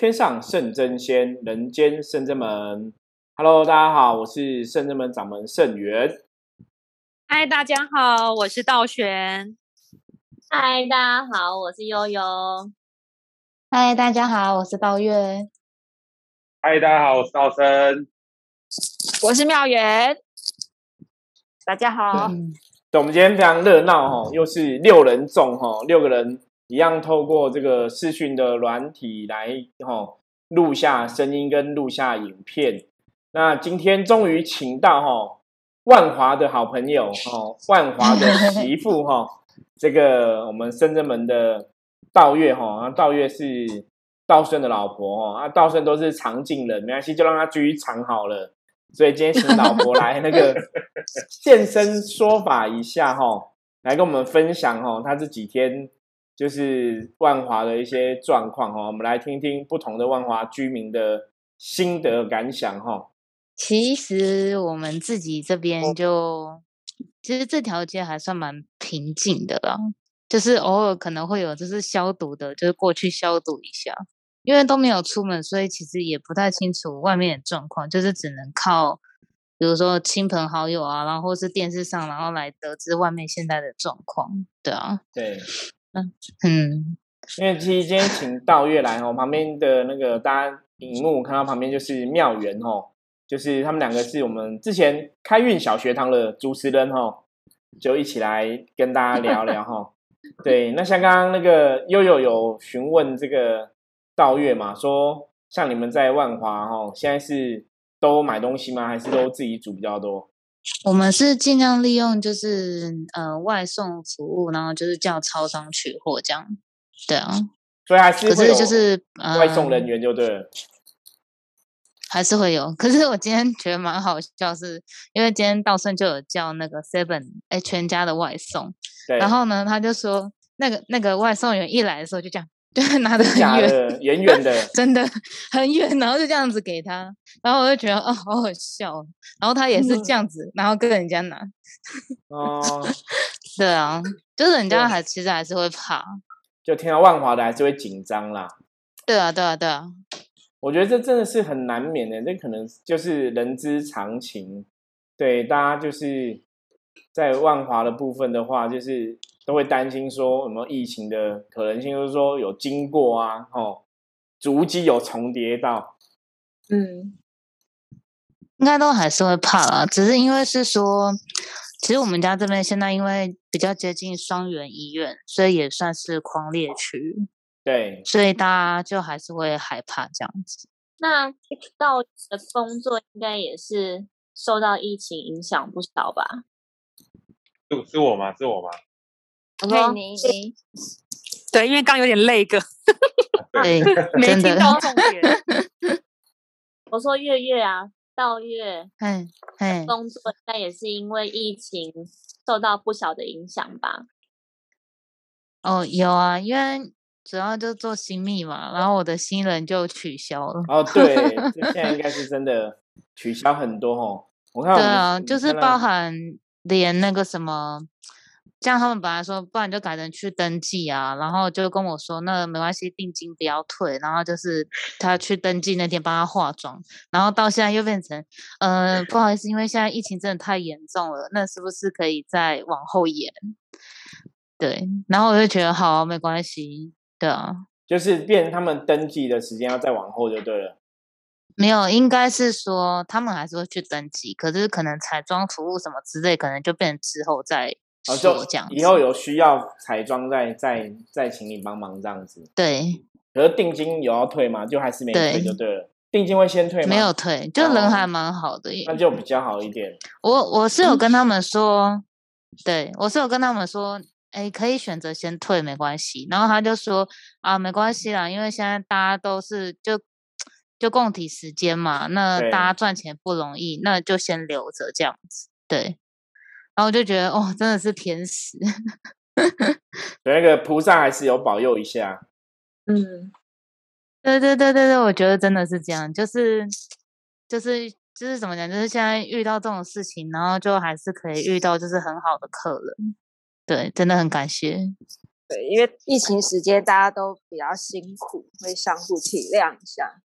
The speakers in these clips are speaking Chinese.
天上圣真仙，人间圣真门。Hello，大家好，我是圣真门掌门圣元。嗨，大家好，我是道玄。嗨，大家好，我是悠悠。嗨，大家好，我是道月。嗨，大家好，我是道生。我是妙元。大家好。对，我们今天非常热闹哈，又是六人众哈，六个人一样透过这个视讯的软体来哈录下声音跟录下影片。那今天终于请到哈万华的好朋友 哈，万华的媳妇哈，这个我们深圳门的道月哈，道月是道顺的老婆哈，啊道顺都是常进人，没关系，就让他继续藏好了。所以今天请老婆来那个 现身说法一下哈，来跟我们分享哈，他这几天就是万华的一些状况哈，我们来听听不同的万华居民的心得感想哈。其实我们自己这边就，其实这条街还算蛮平静的啦，就是偶尔可能会有就是消毒的，就是过去消毒一下。因为都没有出门，所以其实也不太清楚外面的状况，就是只能靠，比如说亲朋好友啊，然后或是电视上，然后来得知外面现在的状况。对啊，对，嗯嗯，因为其实今天请道月来哦，旁边的那个大家荧幕看到旁边就是妙元哦，就是他们两个是我们之前开运小学堂的主持人哦，就一起来跟大家聊聊哈。对，那像刚刚那个悠悠有询问这个。道月嘛，说像你们在万华哈，现在是都买东西吗？还是都自己煮比较多？我们是尽量利用就是呃外送服务，然后就是叫超商取货这样。对啊，所以还是可是就是外送人员就对了，还是会有。可是我今天觉得蛮好笑，是因为今天道顺就有叫那个 Seven 哎全家的外送，然后呢他就说那个那个外送员一来的时候就这样。对，拿的很远，远远的，真的很远，然后就这样子给他，然后我就觉得哦，好好笑，然后他也是这样子，然后跟人家拿，哦，对啊，就是人家还其实还是会怕，就听到万华的还是会紧张啦，对啊，对啊，对啊，我觉得这真的是很难免的，这可能就是人之常情，对，大家就是在万华的部分的话，就是。都会担心说有没有疫情的可能性，就是说有经过啊，哦，足迹有重叠到，嗯，应该都还是会怕啦。只是因为是说，其实我们家这边现在因为比较接近双元医院，所以也算是狂烈区，对，所以大家就还是会害怕这样子。那到的工作应该也是受到疫情影响不少吧？是是我吗？是我吗？对你，对，因为刚有点累个，对，没听到重点。我说月月啊，到月，嗯嗯，工作应该也是因为疫情受到不小的影响吧？哦，有啊，因为主要就做新密嘛，然后我的新人就取消了。哦，对，现在应该是真的取消很多哦。我看，对啊，就是包含连那个什么。这样他们本来说，不然就改成去登记啊，然后就跟我说，那没关系，定金不要退，然后就是他去登记那天帮他化妆，然后到现在又变成，呃，不好意思，因为现在疫情真的太严重了，那是不是可以再往后延？对，然后我就觉得好，没关系，对啊，就是变他们登记的时间要再往后就对了。没有，应该是说他们还是会去登记，可是可能彩妆服务什么之类，可能就变成之后再。哦，就以后有需要彩妆，再再再请你帮忙这样子。对，可是定金有要退吗？就还是没退就对了。定金会先退吗？没有退，就人还蛮好的。那就比较好一点。我我是有跟他们说，对我是有跟他们说，哎，可以选择先退，没关系。然后他就说啊，没关系啦，因为现在大家都是就就共体时间嘛，那大家赚钱不容易，那就先留着这样子。对。然后就觉得哦，真的是天使，那个菩萨还是有保佑一下。嗯，对对对对对，我觉得真的是这样，就是就是就是怎么讲，就是现在遇到这种事情，然后就还是可以遇到就是很好的客人。对，真的很感谢。对，因为疫情时间大家都比较辛苦，会相互体谅一下。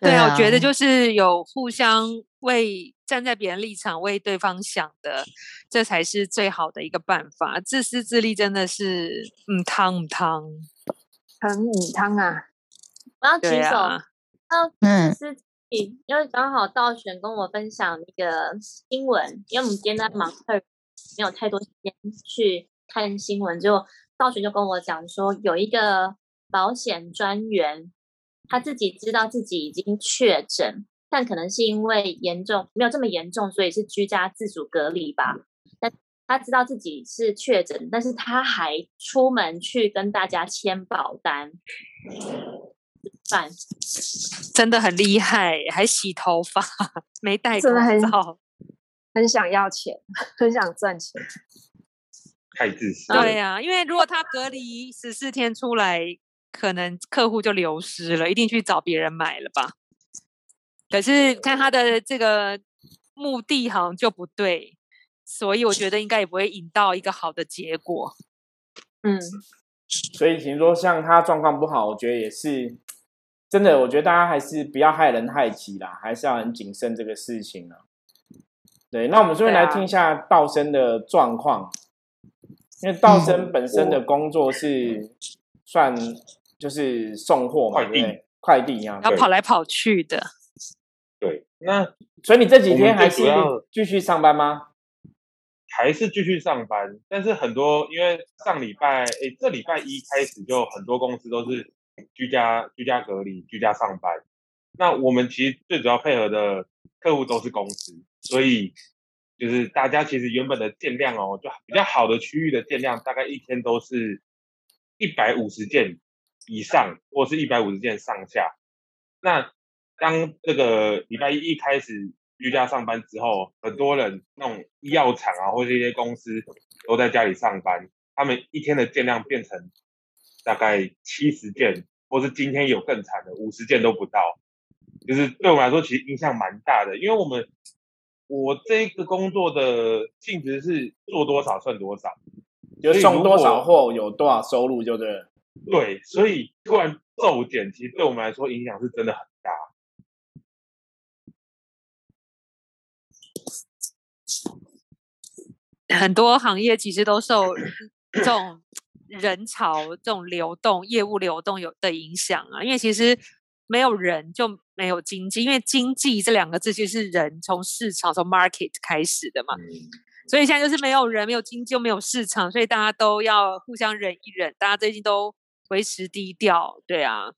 对啊，我觉得啊就是有互相为站在别人立场为对方想的，这才是最好的一个办法。自私自利真的是嗯汤嗯汤，很米汤啊，我要举手。对啊，嗯，是因为刚好道玄跟我分享一个新闻，因为我们今天在忙客人，没有太多时间去看新闻，就道玄就跟我讲说，有一个保险专员，他自己知道自己已经确诊，但可能是因为严重没有这么严重，所以是居家自主隔离吧。但他知道自己是确诊，但是他还出门去跟大家签保单。饭真的很厉害，还洗头发，没戴口真的很罩。很想要钱，很想赚钱。太自私。对呀、因为如果他隔离十四天出来，可能客户就流失了，一定去找别人买了吧。可是看他的这个目的好像就不对，所以我觉得应该也不会引到一个好的结果。嗯，所以，听说像他状况不好，我觉得也是真的。我觉得大家还是不要害人害己啦，还是要很谨慎这个事情啊。对，那我们这边来听一下道生的状况，因为道生本身的工作是算就是送货嘛，快递对不对？快递啊，对要跑来跑去的，对，那所以你这几天还是继续上班吗？还是继续上班，但是很多因为上礼拜，诶，这礼拜一开始就很多公司都是居家居家隔离、居家上班。那我们其实最主要配合的客户都是公司，所以就是大家其实原本的件量哦，就比较好的区域的件量，大概一天都是一百五十件以上，或是一百五十件上下。那当这个礼拜一一开始居家上班之后，很多人那种医药厂啊，或者一些公司都在家里上班，他们一天的件量变成大概七十件，或是今天有更惨的五十件都不到。就是对我们来说，其实影响蛮大的，因为我们我这个工作的性质是做多少算多少，就送多少货有多少收入，就对了。对，所以突然骤减，其实对我们来说影响是真的很很多行业其实都受这种人潮、这种流动、业务流动有的影响啊。因为其实没有人就没有经济，因为经济这两个字就是人从市场从 market 开始的嘛。嗯，所以现在就是没有人、没有经济、又没有市场，所以大家都要互相忍一忍，大家最近都维持低调，对啊。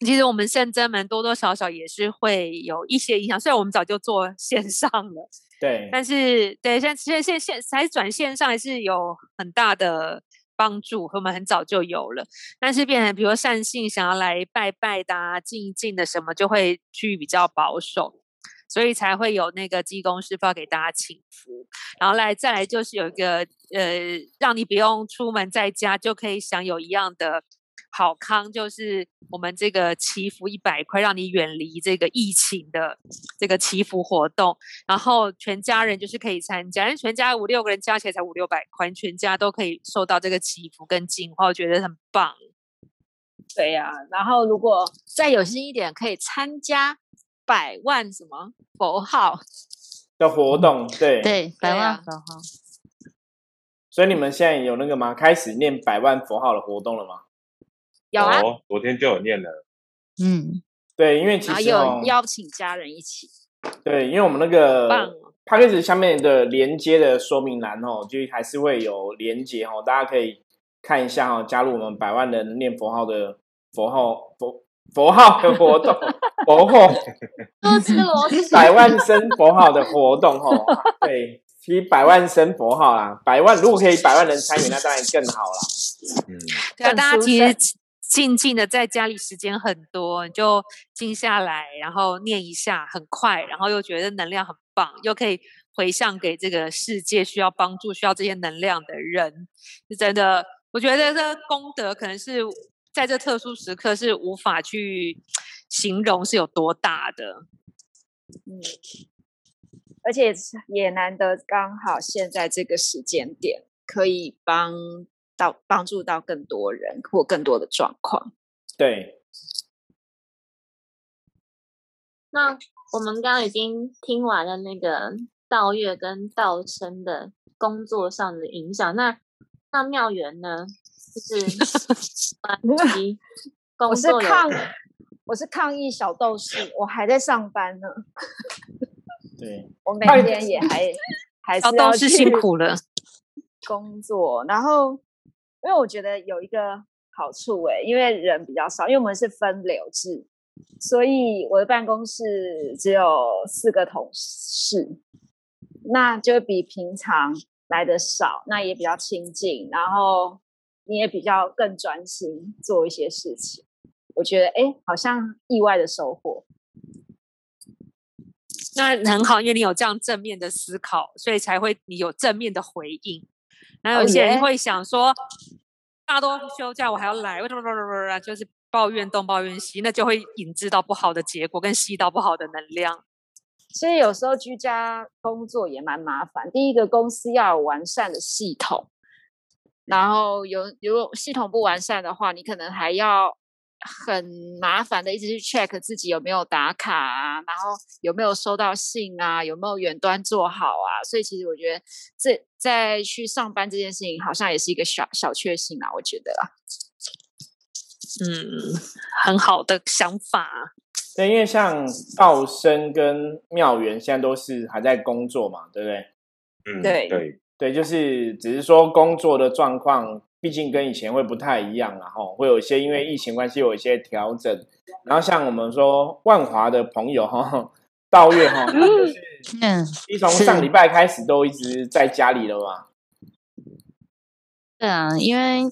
其实我们圣真门多多少少也是会有一些影响，虽然我们早就做线上了，对，但是对，现在现现现还是转线上还是有很大的帮助，和我们很早就有了。但是变成比如说善信想要来拜拜的、啊、静一静的什么，就会去比较保守，所以才会有那个济公师傅要给大家请福。然后来再来就是有一个呃，让你不用出门在家就可以享有一样的。好康就是我们这个祈福一百块，让你远离这个疫情的这个祈福活动，然后全家人就是可以参加，因为全家五六个人加起来才五六百块，全家都可以受到这个祈福跟净化，我觉得很棒。对呀、然后如果再有心一点，可以参加百万什么佛号，的活动，对，对，百万佛号，所以你们现在有那个吗？开始念百万佛号的活动了吗？有啊，哦，昨天就有念了，嗯，对，因为其实哦有，邀请家人一起，对，因为我们那个哦。P a c k a g e 下面的连接的说明栏哦，就还是会有连接哦，大家可以看一下哦，加入我们百万人念佛号的佛号佛佛号的活动，佛号多吃螺丝，百万声佛号的活动哦，对，其实百万声佛号啦，百万如果可以百万人参与，那当然更好啦。嗯，对啊，大家其实静静的在家里时间很多，你就静下来，然后念一下，很快，然后又觉得能量很棒，又可以回向给这个世界需要帮助、需要这些能量的人，是真的。我觉得这功德可能是在这特殊时刻是无法去形容是有多大的。嗯，而且也难得刚好现在这个时间点可以帮到帮助到更多人或更多的状况。对，那我们刚刚已经听完了那个道月跟道生的工作上的影响，那那妙缘呢？就是关于 工我是作有抗，我是抗议小斗士，我还在上班呢。对，我每天也还 还小是要斗士辛苦了。工作，然后因为我觉得有一个好处诶、因为人比较少，因为我们是分流制，所以我的办公室只有四个同事，那就比平常来的少，那也比较亲近，然后你也比较更专心做一些事情。我觉得诶，好像意外的收获。那很好，因为你有这样正面的思考，所以才会你有正面的回应。然后哦耶有些人会想说，大家都休假，我还要来，为什么？就是抱怨东抱怨西，那就会引致到不好的结果，跟吸到不好的能量。所以有时候居家工作也蛮麻烦。第一个，公司要有完善的系统，然后有如果系统不完善的话，你可能还要很麻烦的一直去 check 自己有没有打卡啊，然后有没有收到信啊，有没有远端做好啊。所以其实我觉得这在去上班这件事情，好像也是一个小小确幸啊，我觉得啊。嗯，很好的想法。对，因为像道生跟妙元现在都是还在工作嘛，对不对？嗯，对对，对，就是只是说工作的状况，毕竟跟以前会不太一样然后会有一些因为疫情关系有一些调整。然后像我们说万华的朋友哈，道月哈，就是嗯，一从上礼拜开始都一直在家里了嘛。对啊，因为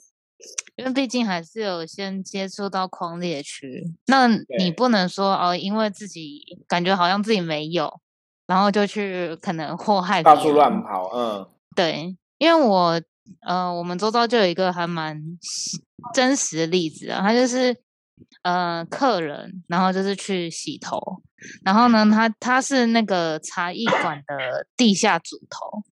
因为毕竟还是有先接触到狂烈区，那你不能说哦，因为自己感觉好像自己没有，然后就去可能祸害到处乱跑，嗯，对，因为我呃，我们周遭就有一个还蛮真实的例子啊，他就是呃客人，然后就是去洗头，然后呢，他他是那个茶艺馆的地下主头，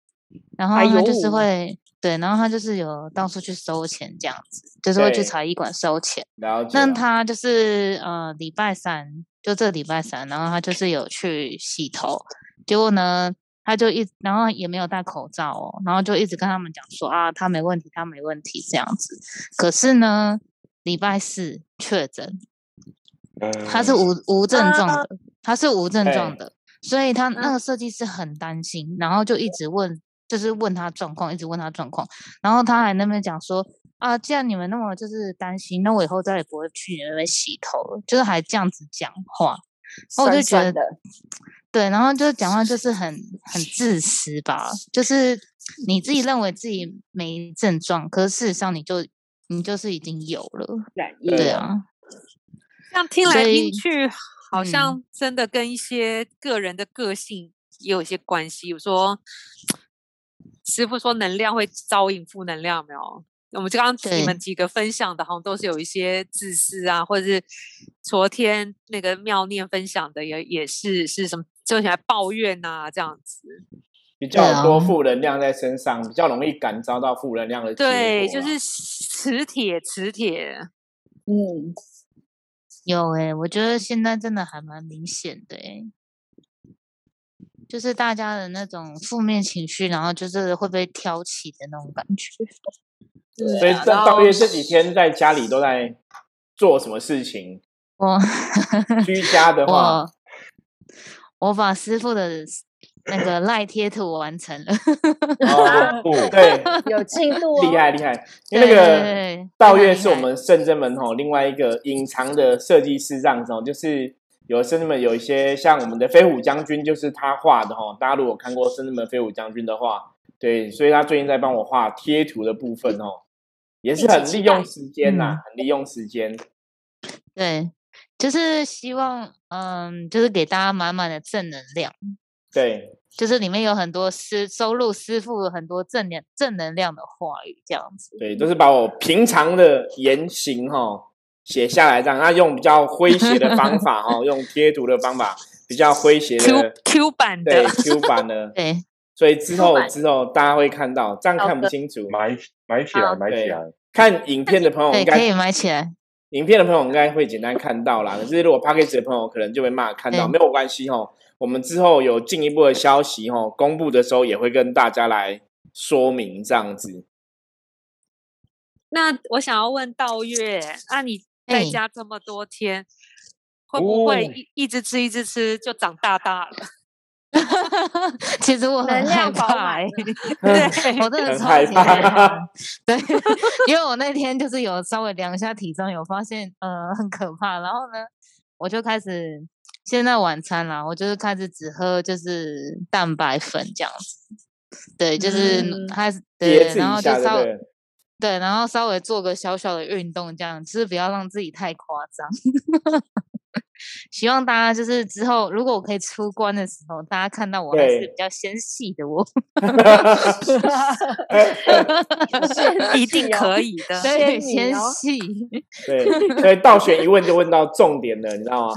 然后哎他就是呦会、对，然后他就是有到处去收钱这样子，就是会去茶艺馆收钱。那。他就是呃礼拜三，就这个礼拜三，然后他就是有去洗头，结果呢，他就一然后也没有戴口罩哦，然后就一直跟他们讲说啊，他没问题，他没问题这样子。可是呢，礼拜四确诊，他是嗯无无症状的，他是无症状的，所以他那嗯个设计师很担心，然后就一直问，就是问他状况，一直问他状况，然后他还那边讲说啊，既然你们那么就是担心，那我以后再也不会去你那边洗头了，就是还这样子讲话，然后我就觉得酸酸的对，然后就讲话就是很很自私吧，就是你自己认为自己没症状，可是事实上你就你就是已经有了，对了对啊，这样听来听去，好嗯像真的跟一些个人的个性也有一些关系。比如说，师傅说能量会招引负能量，没有？我们刚刚你们几个分享的，好像都是有一些自私啊，或者是昨天那个妙念分享的也也是是什么，就起来抱怨呐、这样子。比较多负能量在身上，比较容易感召到负能量的对，就是磁铁，磁铁。嗯，有诶、我觉得现在真的还蛮明显的诶、就是大家的那种负面情绪，然后就是会被挑起的那种感觉。所以这几天在家里都在做什么事情？我居家的话，我我把师傅的那个赖贴图完成了，哦，对，有进度哦，厉害厉害，因为那个道月是我们圣真门吼另外一个隐藏的设计师这样子哦，就是有圣真门有一些像我们的飞虎将军，就是他画的吼。大家如果看过圣真门飞虎将军的话，对，所以他最近在帮我画贴图的部分哦，也是很利用时间呐、嗯。很利用时间。对，就是希望嗯，就是给大家满满的正能量。对，就是里面有很多师收录师傅很多正能正能量的话语，这样子。对，都是把我平常的言行哈写下来，这样，那用比较诙谐的方法哈，用贴图的方法，比较诙谐的，Q 版对的，Q 版的，对，所以之后之后大家会看到，这样看不清楚。买买起来，买起来。看影片的朋友对，应可以，买起来。影片的朋友应该会简单看到啦。可是如果 p a c k a g e 的朋友可能就没办法看到，对没有关系哦。我们之后有进一步的消息哦，公布的时候也会跟大家来说明这样子。那我想要问道月，那你在哎家这么多天，会不会一直吃一直吃就长大大了？其实我能很害量饱怕、满 欸，对，我真的很害超级害怕怕。对，因为我那天就是有稍微量一下体重，有发现呃很可怕，然后呢，我就开始现在晚餐啦，我就是开始只喝就是蛋白粉这样子。对，就是嗯还是对，然后就稍对不对？对，然后稍微做个小小的运动，这样就是不要让自己太夸张。希望大家就是之后，如果我可以出关的时候，大家看到我还是比较纤细的我。一定可以的。对，纤仙女哦细 对，所以倒选一问就问到重点了，你知道吗？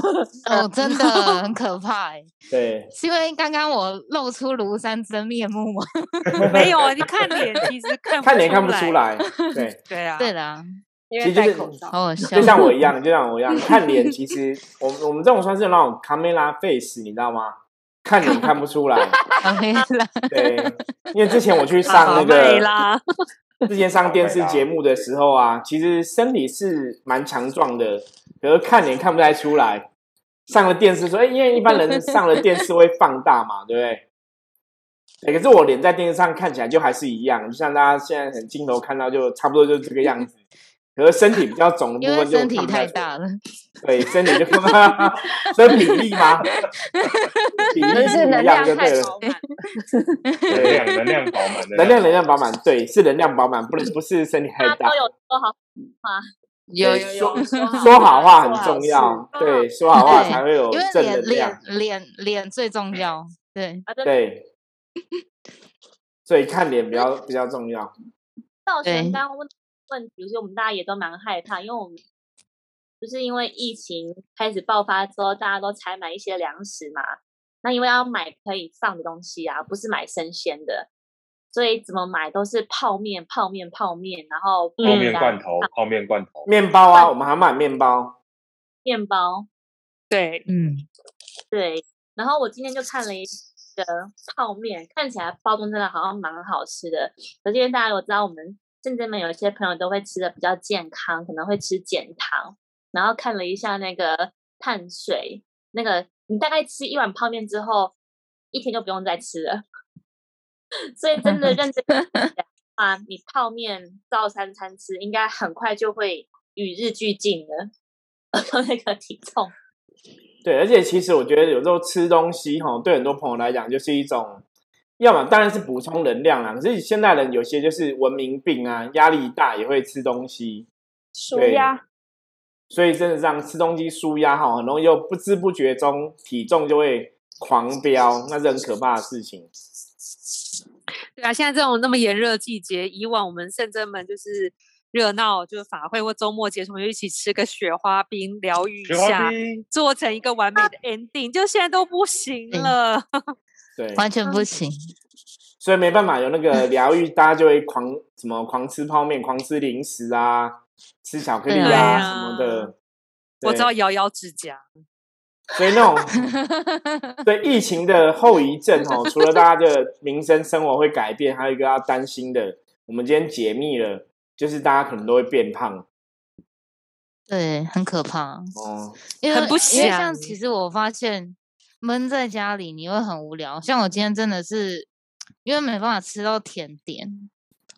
哦，真的很可怕哎！对，是因为刚刚我露出庐山真面目吗？没有啊，你看脸其实看看脸看不出出。来，对，对啊，对啦，因为其实就是戴口罩。好好笑就。像我一样，就像我一样，看脸其实 我们我们这种算是那种 camera face，你知道吗？看脸看不出来，卡梅拉，对，因为之前我去上那个，之前上电视节目的时候啊，其实身体是蛮强壮的，可是看脸看不太出来。上了电视说，哎、因为一般人 上了电视会放大嘛，对不对？对，可是我脸在电视上看起来就还是一样，就像大家现在很镜头看到，就差不多就是这个样子。可是身体比较肿的部分就身体太大了。对，身体就看不到，所以比例吗？比例就是能不一样量就对了。太饱满，能量能量饱满，能量能量饱满，对，是能量饱满，不是不是身体太大都。有说好话，有说说好话很重要，对，说好话才会有正脸能量脸。脸脸最重要。对，啊，对，所以看脸比较比较重要。道玄对刚刚问问题，其实我们大家也都蛮害怕，因为我们就是因为疫情开始爆发之后，大家都采买一些粮食嘛。那因为要买可以放的东西啊，不是买生鲜的，所以怎么买都是泡面、泡面、泡面，然后泡面罐头，泡面罐头，面包啊，我们还买面包。面包，对，嗯，对。然后我今天就看了一个泡面，看起来包装真的好像蛮好吃的。可是因为大家有知道，我们甚至们有一些朋友都会吃的比较健康，可能会吃减糖。然后看了一下那个碳水，那个你大概吃一碗泡面之后，一天就不用再吃了。所以真的认真 啊，你泡面照三餐吃，应该很快就会与日俱进了。那个体重。对，而且其实我觉得有时候吃东西哈，对很多朋友来讲就是一种，要么当然是补充能量啦，可是现代人有些就是文明病啊，压力大也会吃东西，舒压，所以真的让吃东西舒压哈，很容易又不知不觉中体重就会狂飙，那是很可怕的事情。对啊，现在这种那么炎热的季节，以往我们圣真们就是热闹，就是法会或周末结束，我们就一起吃个雪花冰，疗愈一下，做成一个完美的 ending。就现在都不行嗯了，对，完全不行。所以没办法，有那个 疗愈，大家就会狂什么狂吃泡面、狂吃零食啊，吃巧克力啊啊什么的。我知道对摇摇指甲。所以那种 对疫情的后遗症哦，除了大家的民生生活会改变，还有一个要担心的，我们今天解密了，就是大家可能都会变胖对，很可怕。哦。因为很不因为像想其实我发现闷在家里你会很无聊，像我今天真的是因为没办法吃到甜点，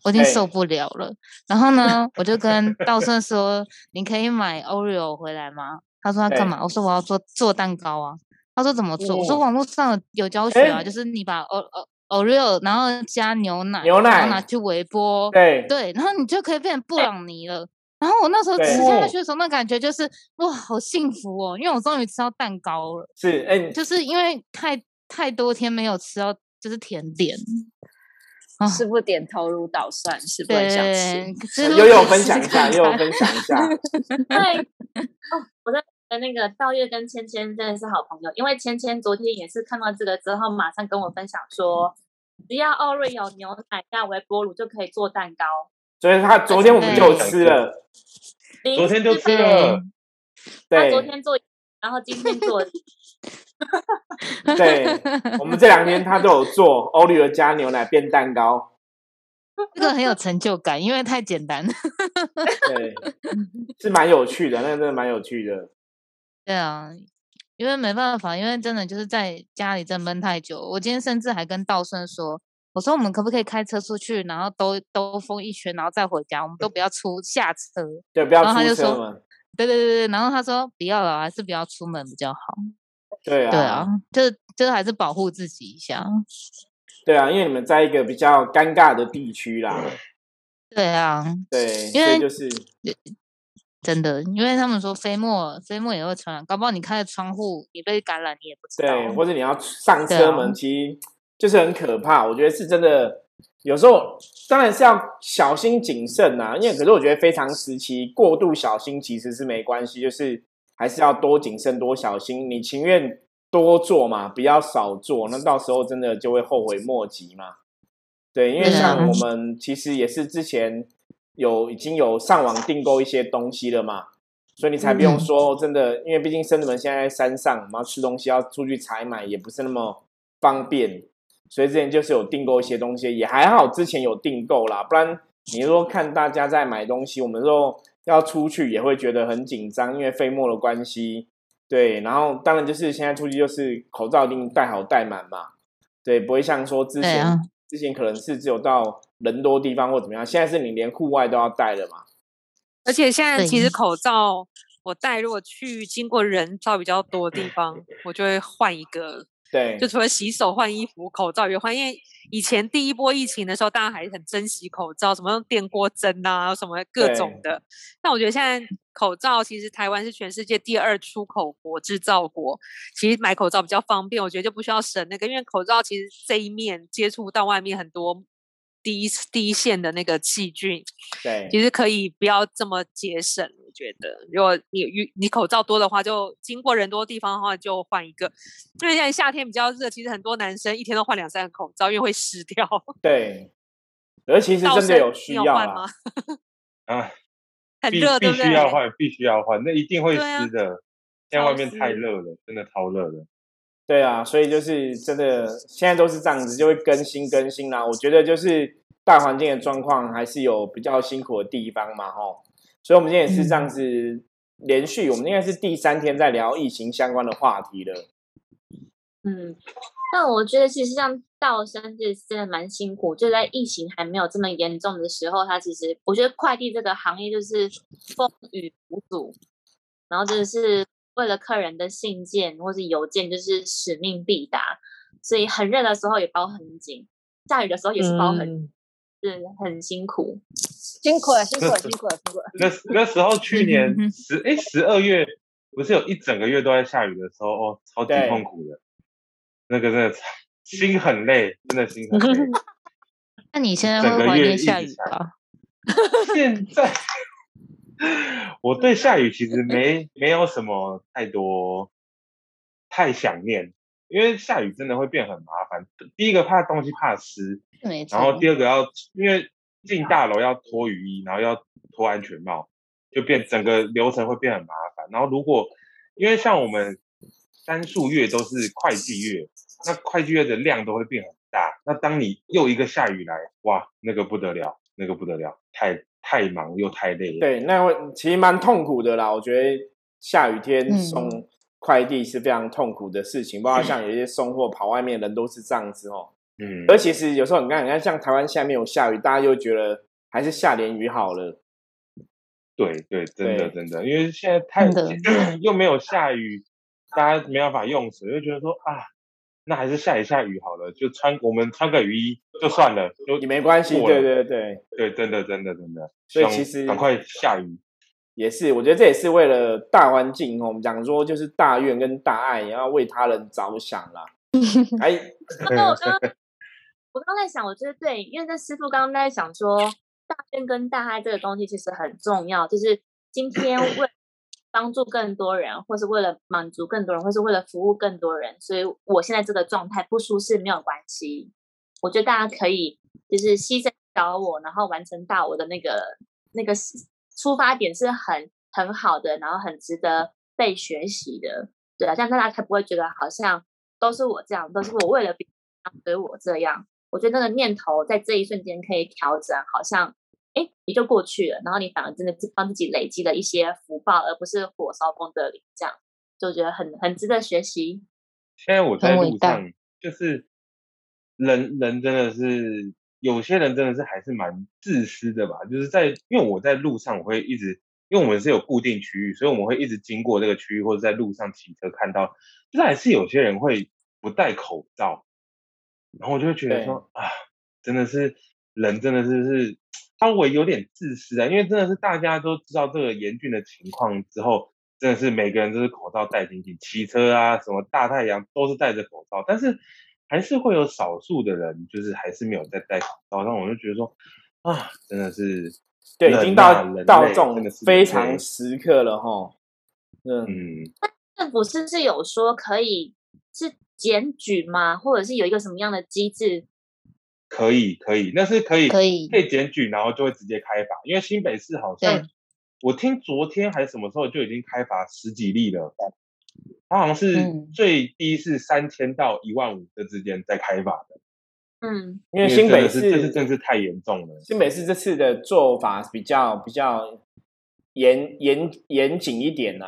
我已经受不了了。然后呢，我就跟道 顺说：“你可以买 Oreo 回来吗？”他说他干对嘛？我说我要做做蛋糕啊。他说怎么做？我说哦网络上有有教学啊，诶就是你把 O O Oreo 然后加牛奶，牛然后拿去微波，对对，然后你就可以变成布朗尼了。然后我那时候吃下哦去的时候，那感觉就是哇，好幸福哦，因为我终于吃到蛋糕了。是哎，就是因为太太多天没有吃到就是甜点，啊吃不点头如捣蒜，是不很想吃。对，之后悠悠可以试分享一下，看看悠悠分享一下。对，哦，我在跟那个道月跟芊芊真的是好朋友，因为芊芊昨天也是看到这个之后，马上跟我分享说，只要奥瑞有牛奶加微波炉就可以做蛋糕。所以他昨天我们就吃了，昨天就吃了，他对。昨天做，然后今天做，对，我们这两天他都有做欧丽尔加牛奶变蛋糕，这个很有成就感，因为太简单。对，是蛮有趣的，那个真的蛮有趣的。对啊，因为没办法，因为真的就是在家里真闷太久。我今天甚至还跟道顺说，我说我们可不可以开车出去，然后兜兜风一圈，然后再回家，我们都不要出下车。对，不要然后他就说。对对对对，然后他说不要了，还是不要出门比较好。对啊，对啊，就就是还是保护自己一下。对啊，因为你们在一个比较尴尬的地区啦，对啊，对，因为就是真的，因为他们说飞沫飞沫也会传染，搞不好你开着窗户，你被感染，你也不知道。对，或者你要上车门，其实就是很可怕。我觉得是真的，有时候当然是要小心谨慎呐、因为可是我觉得非常时期过度小心其实是没关系，就是还是要多谨慎多小心。你情愿多做嘛，不要少做，那到时候真的就会后悔莫及嘛。对，因为像我们其实也是之前有已经有上网订购一些东西了嘛，所以你才不用嗯说真的，因为毕竟生子们现在在山上，然后吃东西要出去采买也不是那么方便，所以之前就是有订购一些东西，也还好之前有订购啦，不然你说看大家在买东西，我们说要出去也会觉得很紧张，因为飞沫的关系，对，然后当然就是现在出去就是口罩一定戴好戴满嘛，对，不会像说之前、啊之前可能是只有到人多地方或怎么样，现在是你连户外都要戴了嘛，而且现在其对实口罩我戴，如果去经过人潮比较多的地方，我就会换一个。对，就除了洗手、换衣服、口罩也换，因为以前第一波疫情的时候，大家还很珍惜口罩，什么用电锅蒸啊，什么各种的。但我觉得现在口罩其实台湾是全世界第二出口国、制造国，其实买口罩比较方便，我觉得就不需要省那个，因为口罩其实这一面接触到外面很多第一第一线的那个细菌，对，其实可以不要这么节省。我觉得，如果你你你口罩多的话，就经过人多地方的话，就换一个。因为现在夏天比较热，其实很多男生一天都换两三个口罩，因为会湿掉。对，而其实真的有需要吗，？啊，必很热，对必？须要换，必须要换，那一定会湿的。现在外面太湿热了，真的超热的。对啊，所以就是真的，现在都是这样子，就会更新更新啦。我觉得就是大环境的状况还是有比较辛苦的地方嘛，吼。所以我们今天也是这样子连续，我们应该是第三天在聊疫情相关的话题了。嗯，但我觉得其实像道生这真的蛮辛苦，就在疫情还没有这么严重的时候，他其实我觉得快递这个行业就是风雨无阻，然后真的是为了客人的信件或是邮件就是使命必达，所以很热的时候也包很紧，下雨的时候也是包很，嗯是很辛苦。辛苦了，辛苦了，辛苦了，辛苦了。那那时候去年嗯 十哎十二月，不是有一整个月都在下雨的时候，哦，超级痛苦的。那个真的心很累，真的心很累。那你现在整会怀念下下雨吧？现在我对下雨其实没没有什么太多太想念，因为下雨真的会变很麻烦。第一个怕东西怕湿，然后第二个要因为进大楼要脱雨衣，然后要脱安全帽，就变整个流程会变很麻烦。然后如果因为像我们单数月都是会计月，那会计月的量都会变很大。那当你又一个下雨来，哇，那个不得了，那个不得了，太太忙又太累了。对，那会其实蛮痛苦的啦。我觉得下雨天嗯送快递是非常痛苦的事情，包括像有一些送货跑外面的人都是这样子哦。嗯，而其实有时候你看，你看像台湾下面有下雨，大家就觉得还是下点雨好了。对对，真的真的，因为现在太 又没有下雨，大家没办法用水，就觉得说啊，那还是下一下雨好了，就穿我们穿个雨衣就算了，就也没关系，对对对，对，真的真的真的，所以其实赶快下雨。也是，我觉得这也是为了大环境哦。我们讲说就是大愿跟大爱，也要为他人着想啦。哎，我刚刚我刚刚在想，我觉得对，因为这师傅刚刚在想说，大愿跟大爱这个东西其实很重要，就是今天为了帮助更多人，或是为了满足更多人，或是为了服务更多人，所以我现在这个状态不舒适没有关系，我觉得大家可以就是牺牲小我，然后完成大我的那个那个出发点是很很好的，然后很值得被学习的。对啊，这样大家才不会觉得好像都是我这样，都是我为了别人，所以我这样。我觉得那个念头在这一瞬间可以调整，好像哎，也就过去了。然后你反而真的是帮自己累积了一些福报，而不是火烧功德林，这样就觉得很很值得学习。现在我在路上，就是人人真的是有些人真的是还是蛮自私的吧？就是在因为我在路上，我会一直。因为我们是有固定区域，所以我们会一直经过这个区域，或者在路上骑车看到，就是还是有些人会不戴口罩，然后我就会觉得说啊，真的是人真的是是稍微有点自私啊，因为真的是大家都知道这个严峻的情况之后，真的是每个人都是口罩戴紧紧，骑车啊什么大太阳都是戴着口罩，但是还是会有少数的人就是还是没有在戴口罩，那我就觉得说啊，真的是。对，已经到到这种非常时刻了哈。嗯，政府是不是有说可以是检举吗？或者是有一个什么样的机制？可以，可以，那是可以，可以，可以检举，然后就会直接开罚。因为新北市好像，我听昨天还是什么时候就已经开罚十几例了。他好像是最低是三千到一万五这之间在开发的。嗯，因为新北市这是真是太严重了。新北市这次的做法比较比较严严严谨一点呐。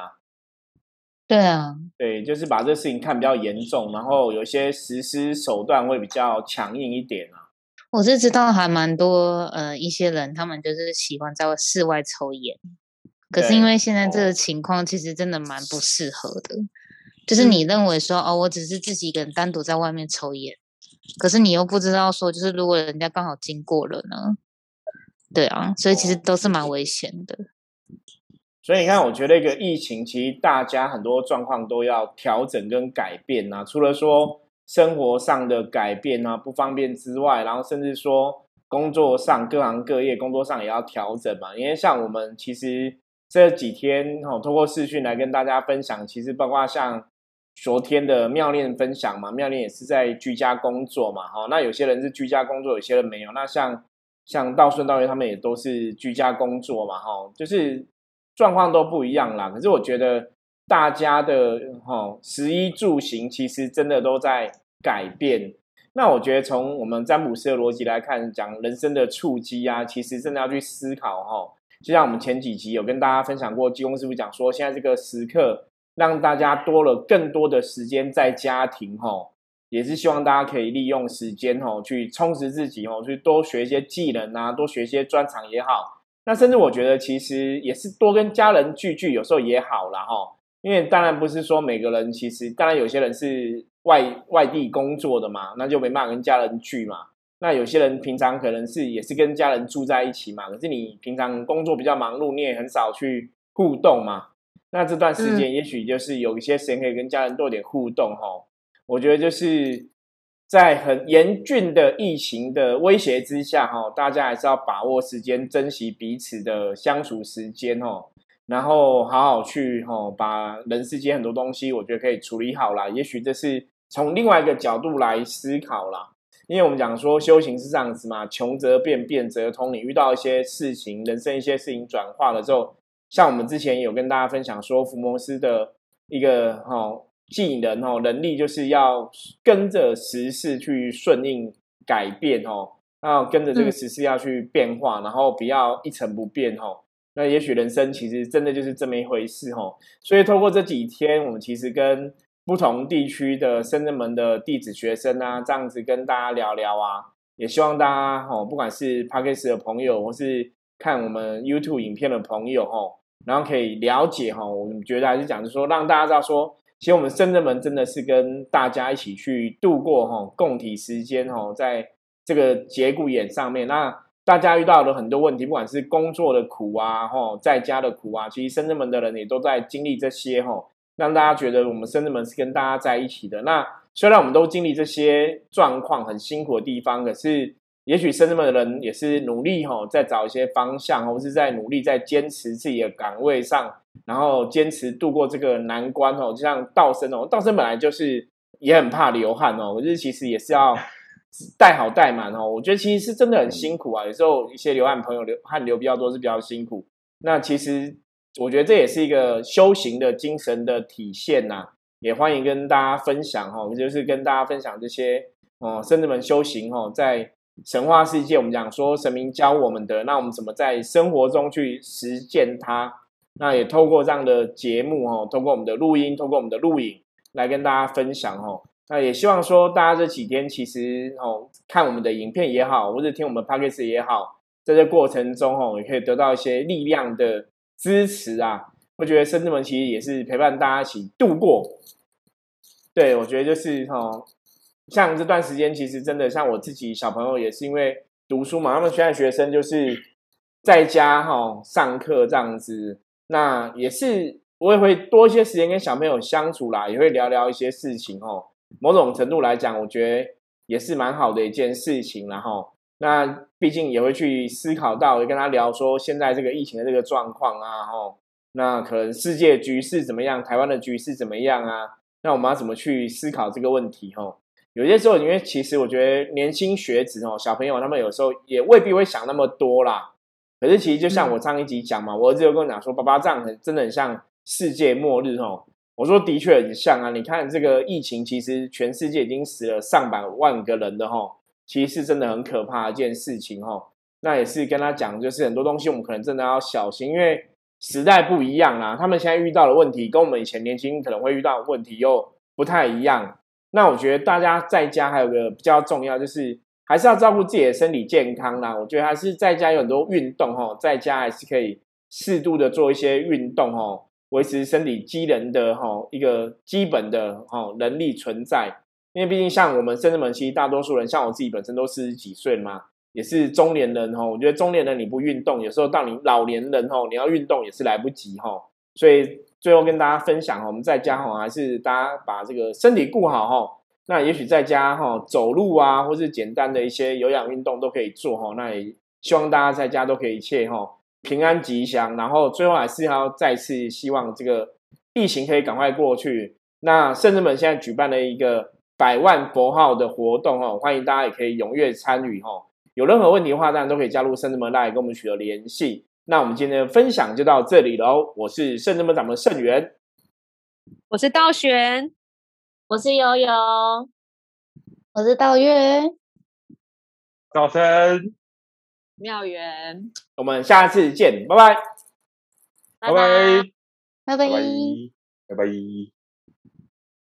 对啊，对，就是把这事情看比较严重，然后有些实施手段会比较强硬一点啊。我是知道还蛮多呃一些人，他们就是喜欢在室外抽烟，可是因为现在这个情况其实真的蛮不适合的，就是你认为说哦，我只是自己一个人单独在外面抽烟。可是你又不知道说，就是如果人家刚好经过了呢？对啊，所以其实都是蛮危险的。所以你看，我觉得一个疫情，其实大家很多状况都要调整跟改变啊。除了说生活上的改变啊不方便之外，然后甚至说工作上各行各业工作上也要调整嘛。因为像我们其实这几天哦，通过视讯来跟大家分享，其实包括像。昨天的妙念分享嘛，妙念也是在居家工作嘛，哈，那有些人是居家工作，有些人没有。那像像道顺道约他们也都是居家工作嘛，哈，就是状况都不一样啦。可是我觉得大家的哈食衣住行其实真的都在改变。那我觉得从我们占卜师的逻辑来看，讲人生的触机啊，其实真的要去思考哈。就像我们前几集有跟大家分享过，济公师傅讲说，现在这个时刻。让大家多了更多的时间在家庭，吼，也是希望大家可以利用时间，吼，去充实自己，吼，去多学一些技能啊，多学一些专长也好。那甚至我觉得，其实也是多跟家人聚聚，有时候也好了，哈。因为当然不是说每个人，其实当然有些人是外外地工作的嘛，那就没办法跟家人聚嘛。那有些人平常可能是也是跟家人住在一起嘛，可是你平常工作比较忙碌，你也很少去互动嘛。那这段时间，也许就是有一些时间可以跟家人多点互动哈。我觉得就是在很严峻的疫情的威胁之下哈，大家还是要把握时间，珍惜彼此的相处时间哦。然后好好去哈，把人世间很多东西，我觉得可以处理好啦。也许这是从另外一个角度来思考啦。因为我们讲说修行是这样子嘛，穷则变，变则通。你遇到一些事情，人生一些事情转化了之后。像我们之前有跟大家分享说，福摩斯的一个哈技能哦能力，就是要跟着时事去顺应改变哦，要跟着这个时事要去变化，然后不要一成不变哦。那也许人生其实真的就是这么一回事哦。所以透过这几天，我们其实跟不同地区的深圳门的弟子学生啊，这样子跟大家聊聊啊，也希望大家哦，不管是 p a r k e 的朋友，或是看我们 YouTube 影片的朋友哦。然后可以了解哈，我们觉得还是讲，就是说让大家知道说，其实我们深圳门真的是跟大家一起去度过哈共体时间哈，在这个节骨眼上面，那大家遇到的很多问题，不管是工作的苦啊，哈，在家的苦啊，其实深圳门的人也都在经历这些哈，让大家觉得我们深圳门是跟大家在一起的。那虽然我们都经历这些状况很辛苦的地方，可是。也许深圳的人也是努力哈，在找一些方向，或是在努力在坚持自己的岗位上，然后坚持度过这个难关哦。就像道生哦，道生本来就是也很怕流汗哦，可是其实也是要 带好带满哦。我觉得其实是真的很辛苦啊，有时候一些流汗朋友流汗流比较多是比较辛苦。那其实我觉得这也是一个修行的精神的体现呐，也欢迎跟大家分享哈，就是跟大家分享这些哦，圣子们修行哦，在神话世界我们讲说神明教我们的，那我们怎么在生活中去实践它？那也透过这样的节目哦，通过我们的录音，通过我们的录影来跟大家分享哦。那也希望说大家这几天其实哦看我们的影片也好，或者听我们 podcast 也好，在这过程中哦也可以得到一些力量的支持啊。我觉得生子们其实也是陪伴大家一起度过。对，我觉得就是哦，像这段时间其实真的像我自己小朋友也是因为读书嘛，他们现在学生就是在家哈上课这样子。那也是，我也会多一些时间跟小朋友相处啦，也会聊聊一些事情哦。某种程度来讲，我觉得也是蛮好的一件事情。然后，那毕竟也会去思考到，也跟他聊说现在这个疫情的这个状况啊，吼，那可能世界局势怎么样，台湾的局势怎么样啊？那我们要怎么去思考这个问题？吼，有些时候，因为其实我觉得年轻学子哦，小朋友他们有时候也未必会想那么多啦。可是其实就像我上一集讲嘛，我儿子有跟我讲说，爸爸这样很真的很像世界末日哦。我说的确很像啊，你看这个疫情，其实全世界已经死了上百万个人的哈，其实是真的很可怕一件事情哈。那也是跟他讲，就是很多东西我们可能真的要小心，因为时代不一样啦，他们现在遇到的问题跟我们以前年轻可能会遇到的问题又不太一样。那我觉得大家在家还有个比较重要就是。还是要照顾自己的身体健康啦。我觉得还是在家有很多运动哈，在家还是可以适度的做一些运动哈，维持身体机能的哈一个基本的哈能力存在。因为毕竟像我们生子们，其实大多数人，像我自己本身都四十几岁嘛，也是中年人哈。我觉得中年人你不运动，有时候到你老年人哈，你要运动也是来不及哈。所以最后跟大家分享，我们在家哈，还是大家把这个身体顾好哈。那也许在家哈走路啊，或是简单的一些有氧运动都可以做哈。那也希望大家在家都可以一切哈平安吉祥。然后最后还是要再次希望这个疫情可以赶快过去。那圣人们现在举办了一个百万佛号的活动哦，欢迎大家也可以踊跃参与哈。有任何问题的话，当然都可以加入圣人们来跟我们取得联系。那我们今天的分享就到这里喽。我是圣智门掌的圣元，我是道玄。我是悠悠，我是道月，早晨，妙元，我们下次见拜，拜拜，拜拜，拜拜，拜拜。